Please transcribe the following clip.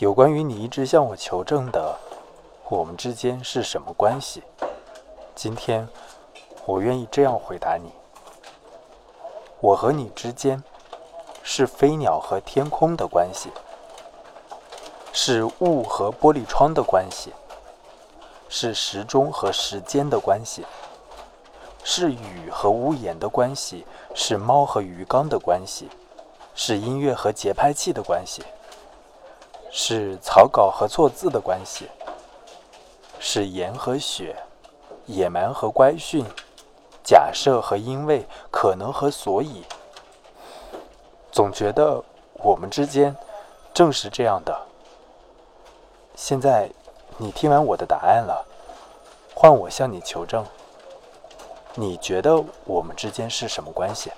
有关于你一直向我求证的，我们之间是什么关系？今天，我愿意这样回答你：我和你之间是飞鸟和天空的关系，是雾和玻璃窗的关系，是时钟和时间的关系，是雨和屋檐的关系，是猫和鱼缸的关系，是音乐和节拍器的关系。是草稿和错字的关系，是盐和雪，野蛮和乖训，假设和因为，可能和所以。总觉得我们之间正是这样的。现在你听完我的答案了，换我向你求证，你觉得我们之间是什么关系？